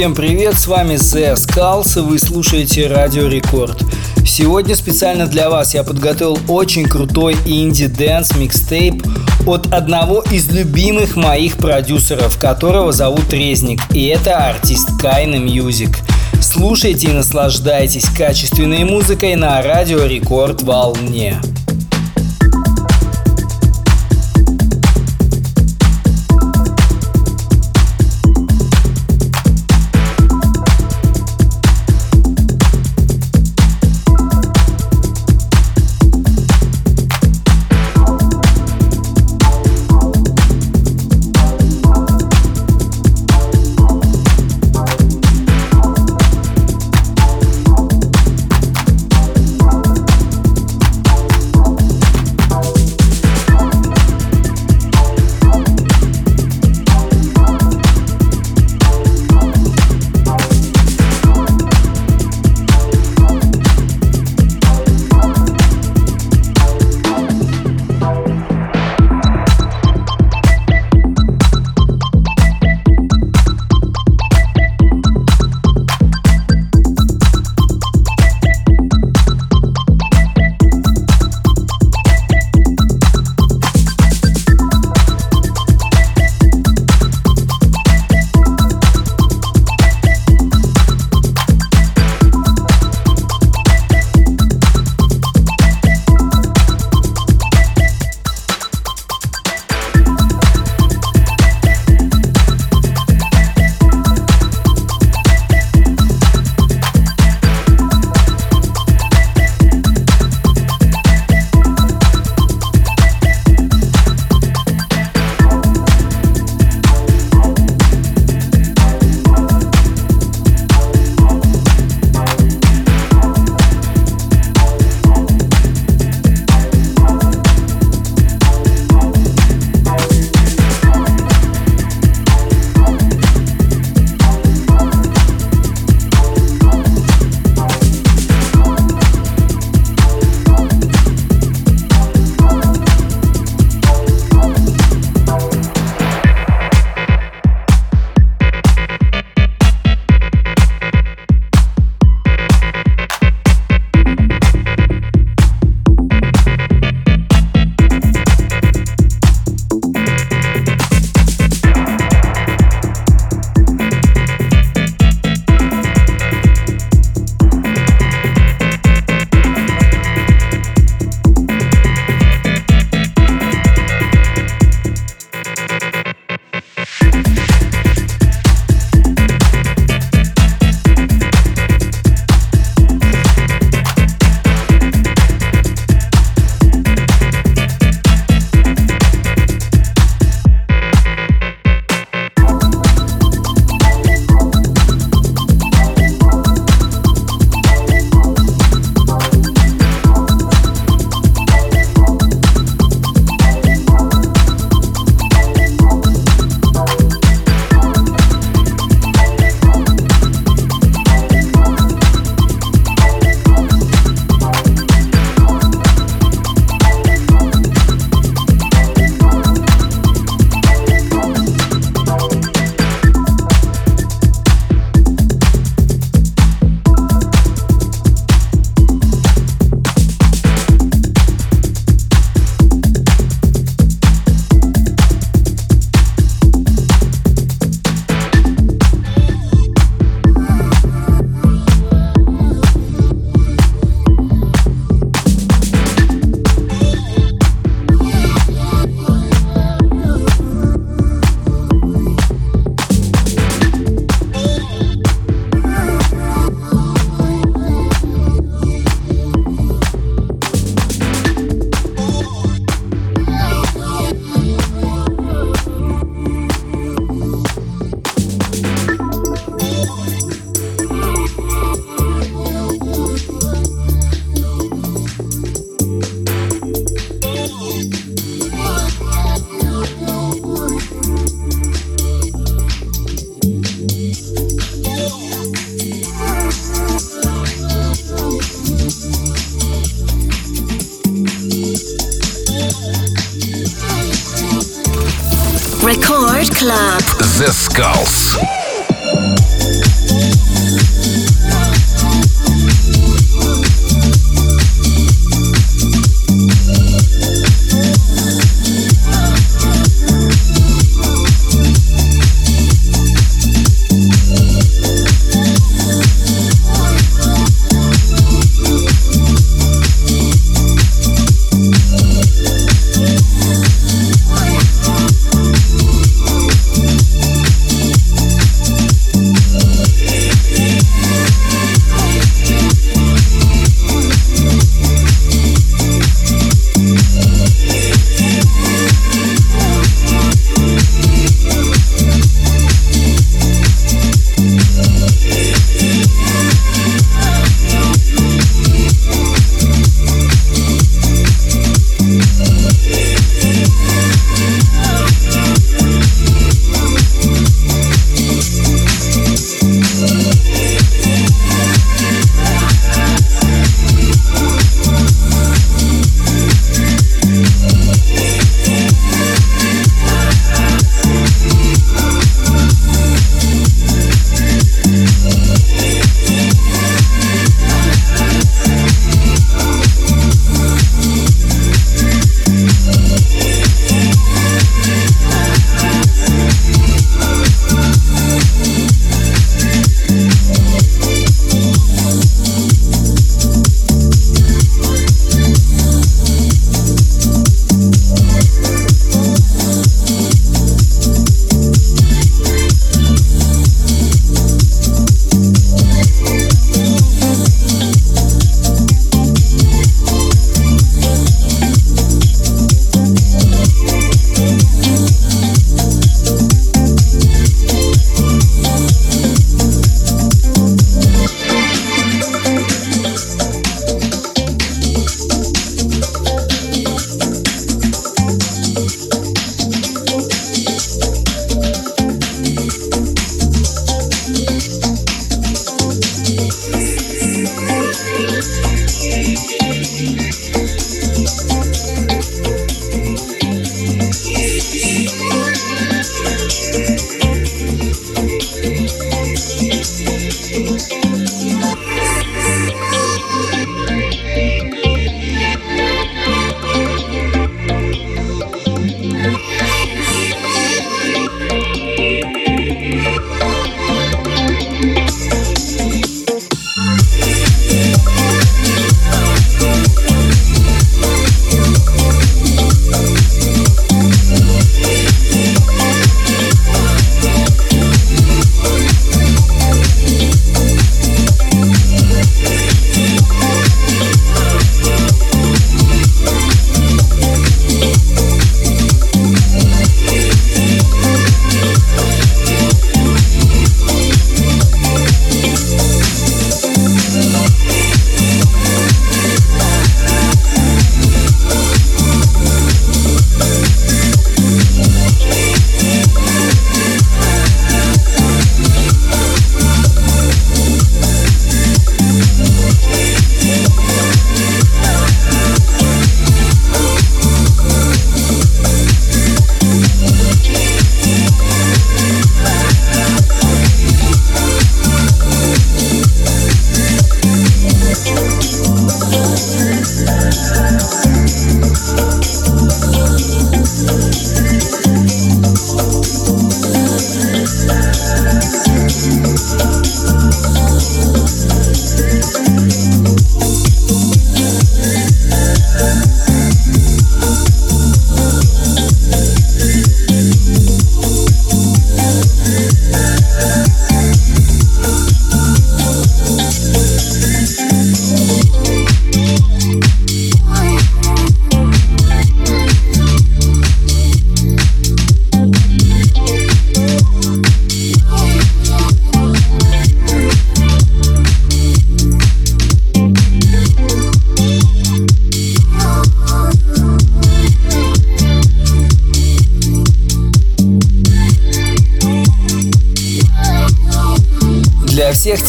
Всем привет, с вами The Skulls, и вы слушаете Радио Рекорд. Сегодня специально для вас я подготовил очень крутой indie dance микстейп от одного из любимых моих продюсеров, которого зовут Резник, и это артист Кайна Music. Слушайте и наслаждайтесь качественной музыкой на Радио Рекорд волне.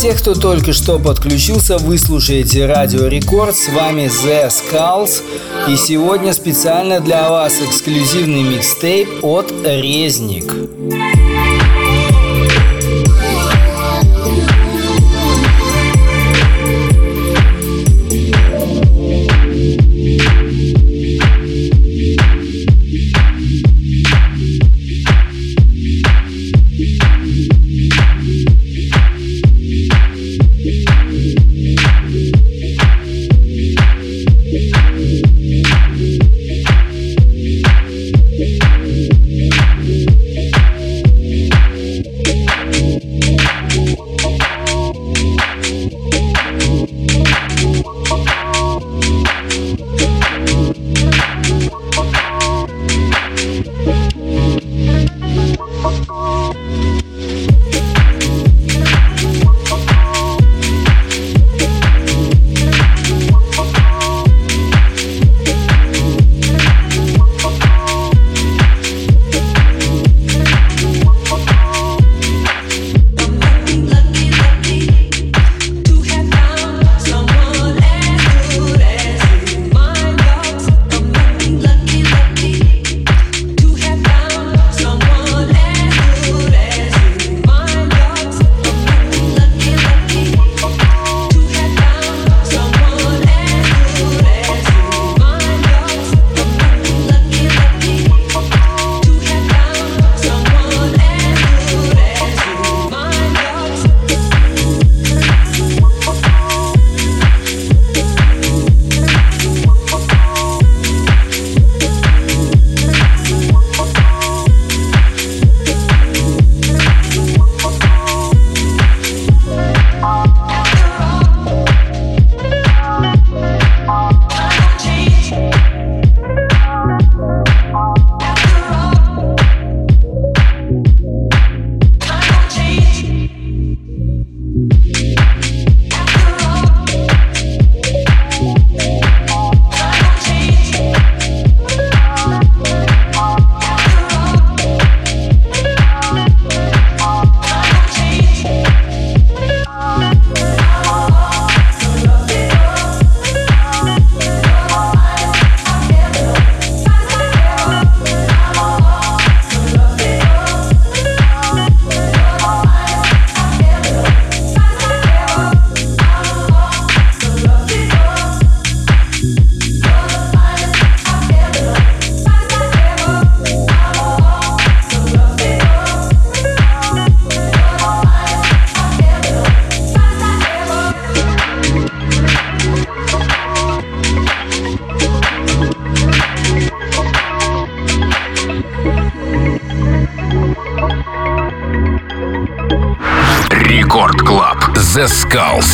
Тех, кто только что подключился, вы слушаете Радио Рекорд, с вами The Skulls, и сегодня специально для вас эксклюзивный микстейп от Резник. Skulls. Goals.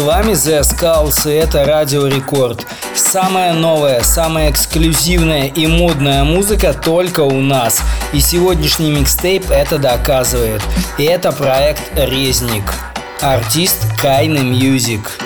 Вами The Skulls и это Радио Рекорд. Самая новая, самая эксклюзивная и модная музыка только у нас. И сегодняшний микстейп это доказывает. И это проект Резник. Артист Кайны Music.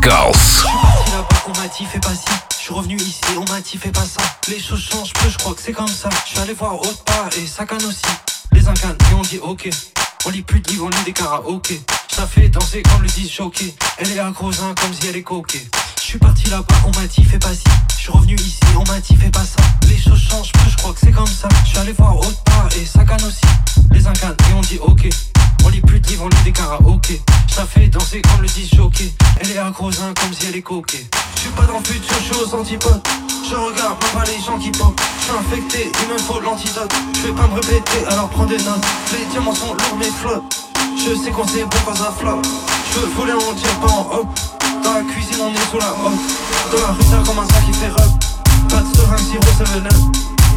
The Skulls. On m'a dit fais pas ci, je suis revenu ici, on m'a dit pas ça. Les choses changent peu, je crois que c'est comme ça. Je suis allé voir autre part et ça canne aussi. Les incannes et on dit ok. On lit plus de livres, on lit des karaokés. Ça fait danser comme le disent choqué. Elle est accrosin comme si elle est coquée. Suis parti là-bas, on m'a dit fais pas ci. Je suis revenu ici, on m'a dit fais pas ça. Les choses changent peu, je crois que c'est comme ça. Je suis allé voir autre part et ça canne aussi. Les incannes et on dit ok. On lit plus de livres, on lit des karaokés. Ça fait danser comme le disent choqué. Elle est accrosin comme si elle est coquée. Je suis pas dans le futur, je suis aux antipodes. Je regarde pas les gens qui pop. Je suis infecté, il me faut l'antidote. Je vais pas me répéter, alors prends des notes. Les diamants sont lourds mais flottent. Je sais qu'on sait quand ça flotte. Je veux voler en tir, pas en hop. Dans la cuisine, on est sous la hop. Dans la rue, ça comme un sac qui fait rub. Pas de seringue, sirop, 7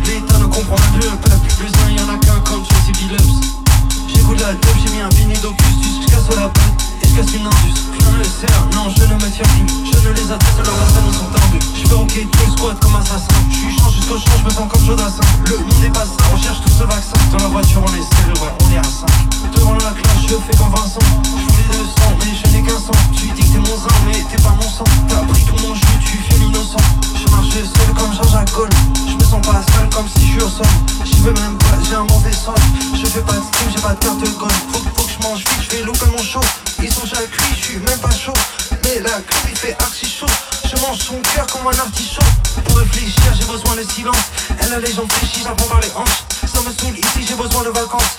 L'État ne comprend plus le peuple. Plus un, y'en a qu'un comme Jesse Billups. J'écoute la dope, j'ai mis un vinyle d'Augustus, je casse la botte et je ne le sert, non, je ne me tiens plus. Je ne les adresse, leurs nous sont tendus. Je fais ok, tout le squat comme assassin. Je suis change jusqu'au champ, je me sens comme Jodassin. Le monde n'est pas ça, on cherche tous ce vaccin. Dans la voiture, on est ouais, on est à 5. Devant la classe, je fais comme Vincent. Je voulais deux sang, mais je n'ai qu'un sang. Tu dis que t'es mon sang, mais t'es pas mon sang. T'as pris tout mon jus, tu fais l'innocent. Je marche seul comme Jean-Jacques Gold. Je me sens pas sale comme si je suis au sol. J'y veux même pas, j'ai un mauvais sens. Je fais pas de stream, j'ai pas de carte gold faut, faut que je mange vite, je l'eau comme mon chaud Ils sont déjà cuits, je suis même pas chaud. Mais la clé il fait archi chaud. Je mange son cœur comme un artichaut. Pour réfléchir j'ai besoin de silence. Elle a les jambes fléchies, j'apprends par les hanches. Ça me saoule ici, j'ai besoin de vacances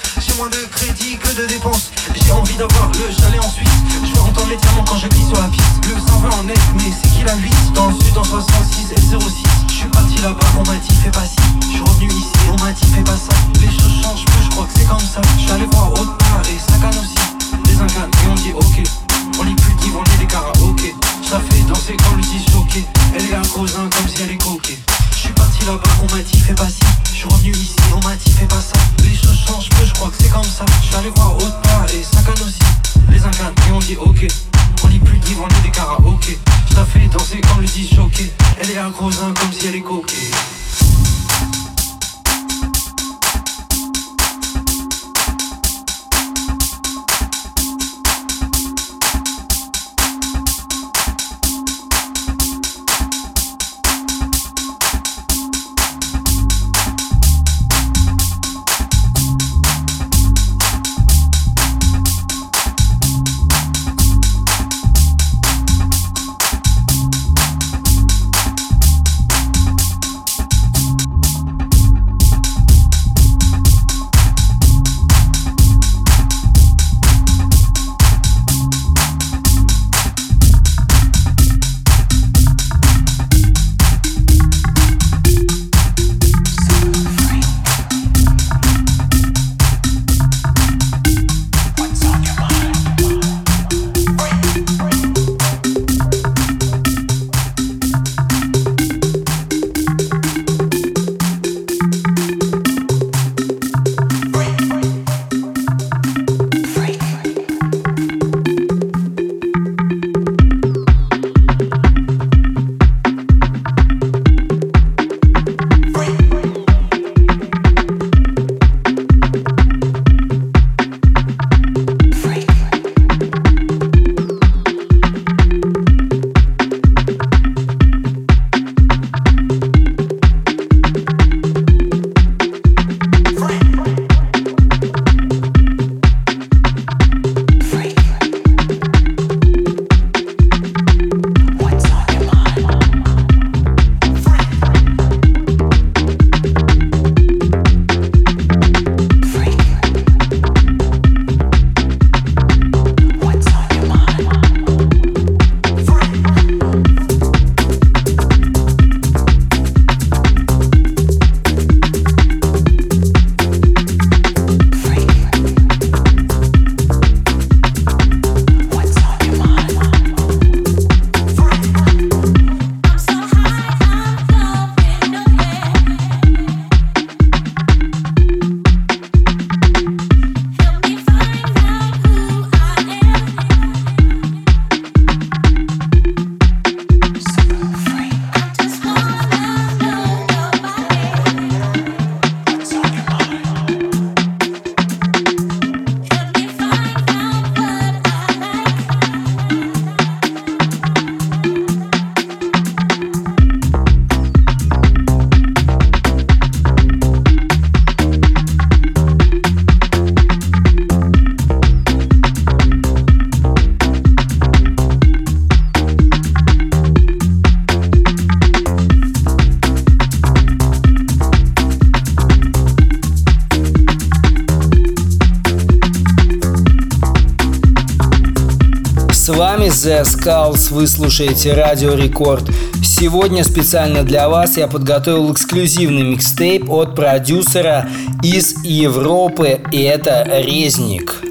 вами The Skulls, вы слушаете Радио Рекорд. Сегодня специально для вас я подготовил эксклюзивный микстейп от продюсера из Европы, и это Резник.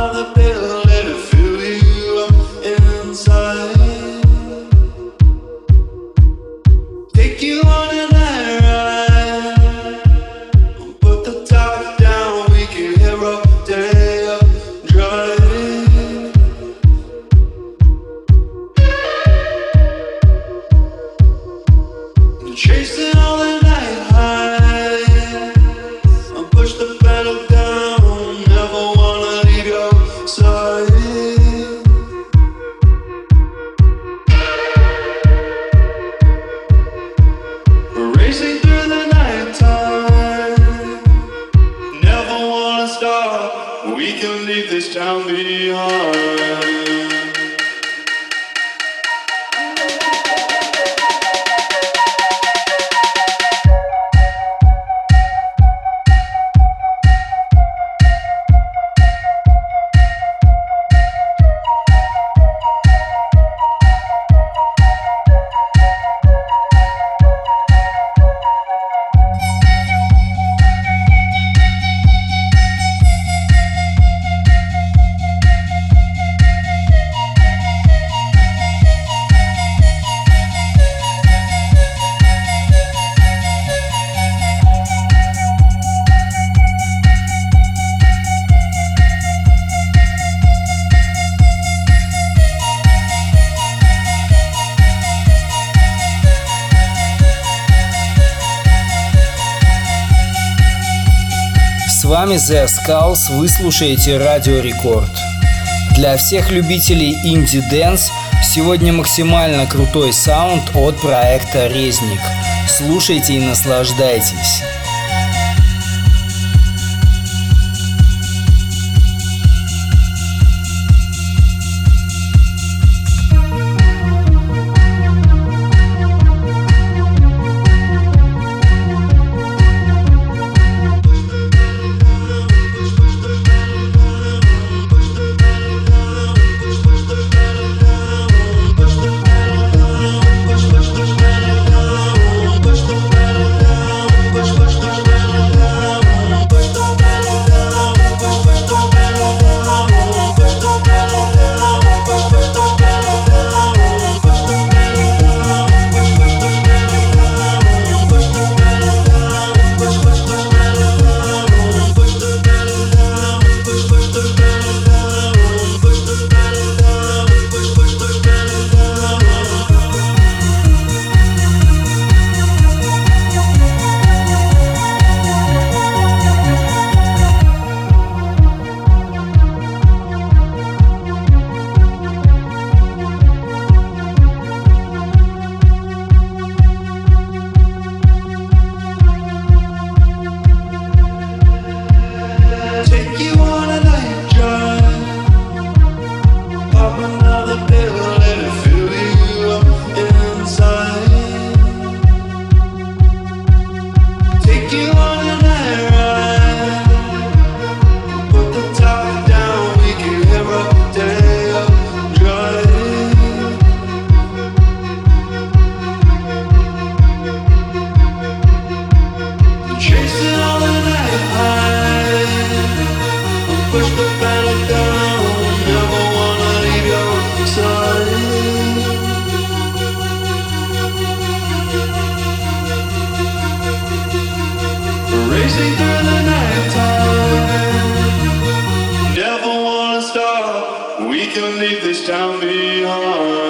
Of the building. The Skulls, вы слушаете Радио Рекорд. Для всех любителей indie dance сегодня максимально крутой саунд от проекта Резник. Слушайте и наслаждайтесь. to leave this town behind.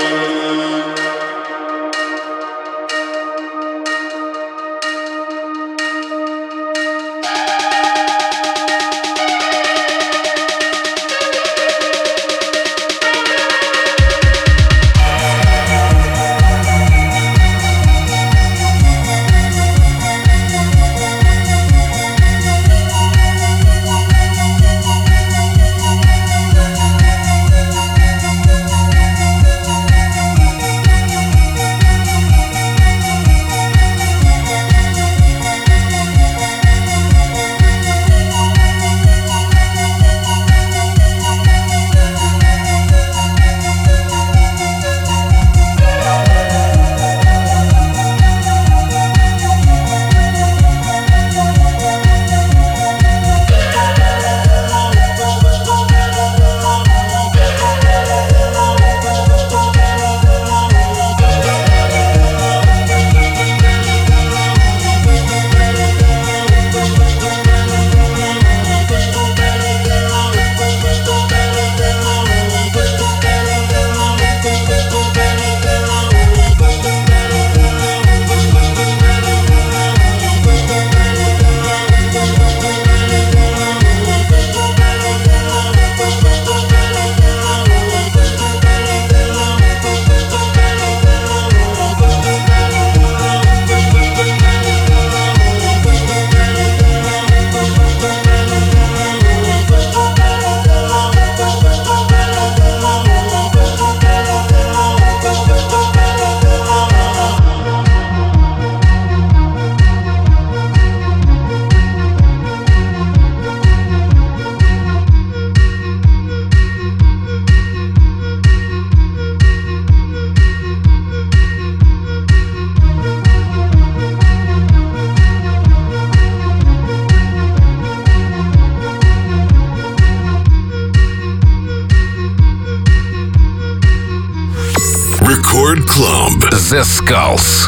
The Skulls.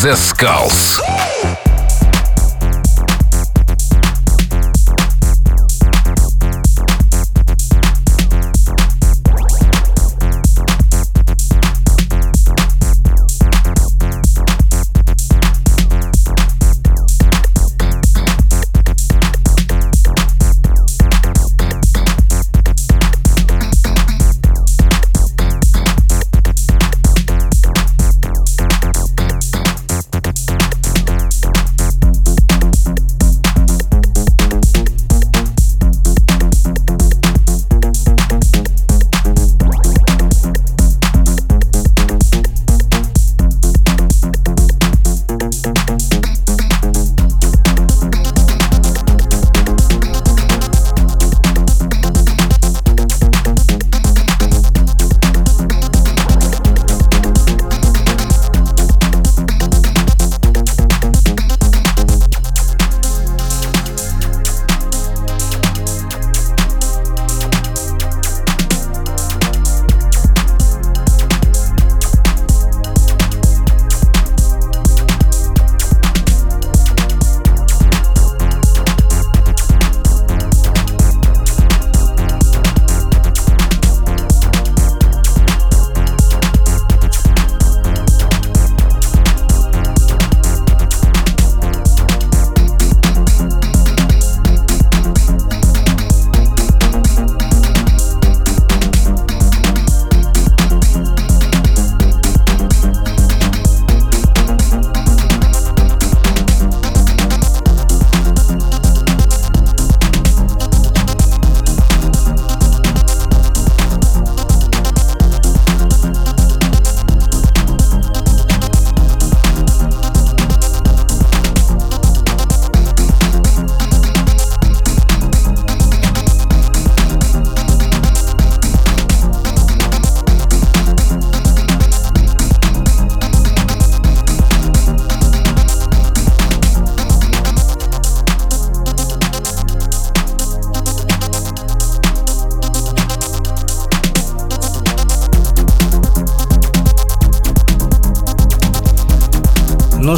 Zescalce.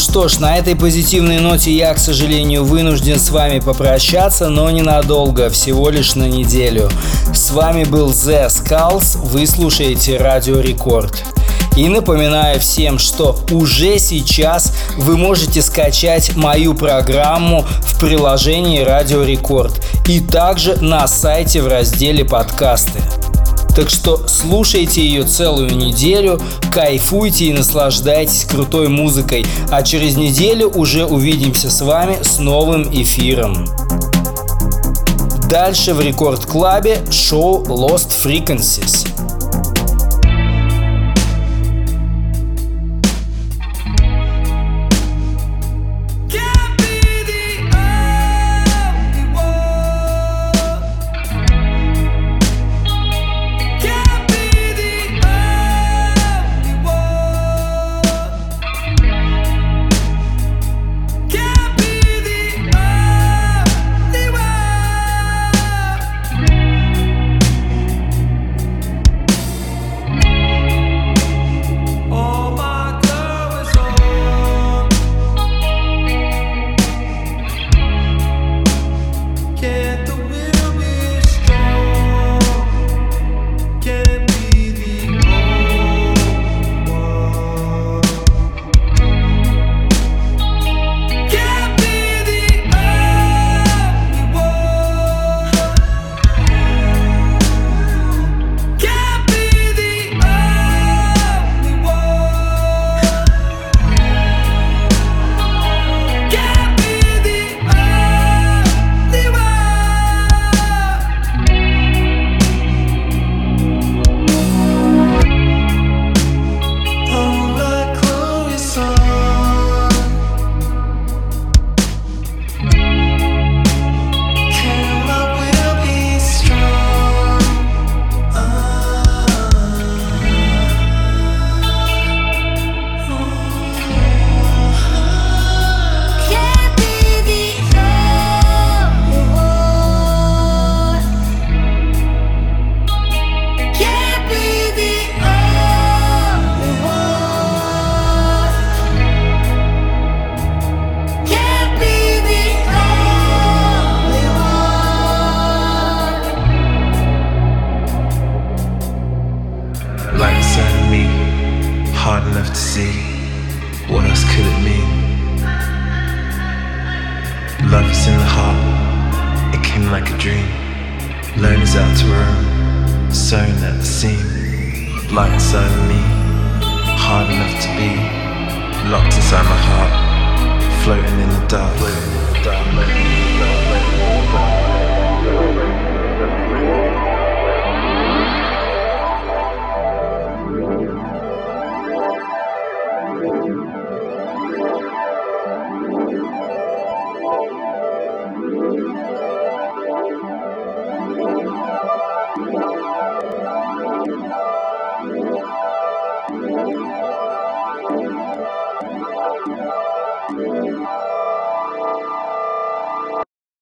Что ж, на этой позитивной ноте я, к сожалению, вынужден с вами попрощаться, но ненадолго, всего лишь на неделю. С вами был The Skulls, вы слушаете Радио Рекорд. И напоминаю всем, что уже сейчас вы можете скачать мою программу в приложении Радио Рекорд и также на сайте в разделе подкасты. Так что слушайте ее целую неделю, кайфуйте и наслаждайтесь крутой музыкой, а через неделю уже увидимся с вами с новым эфиром. Дальше в Рекорд Клабе шоу Lost Frequencies.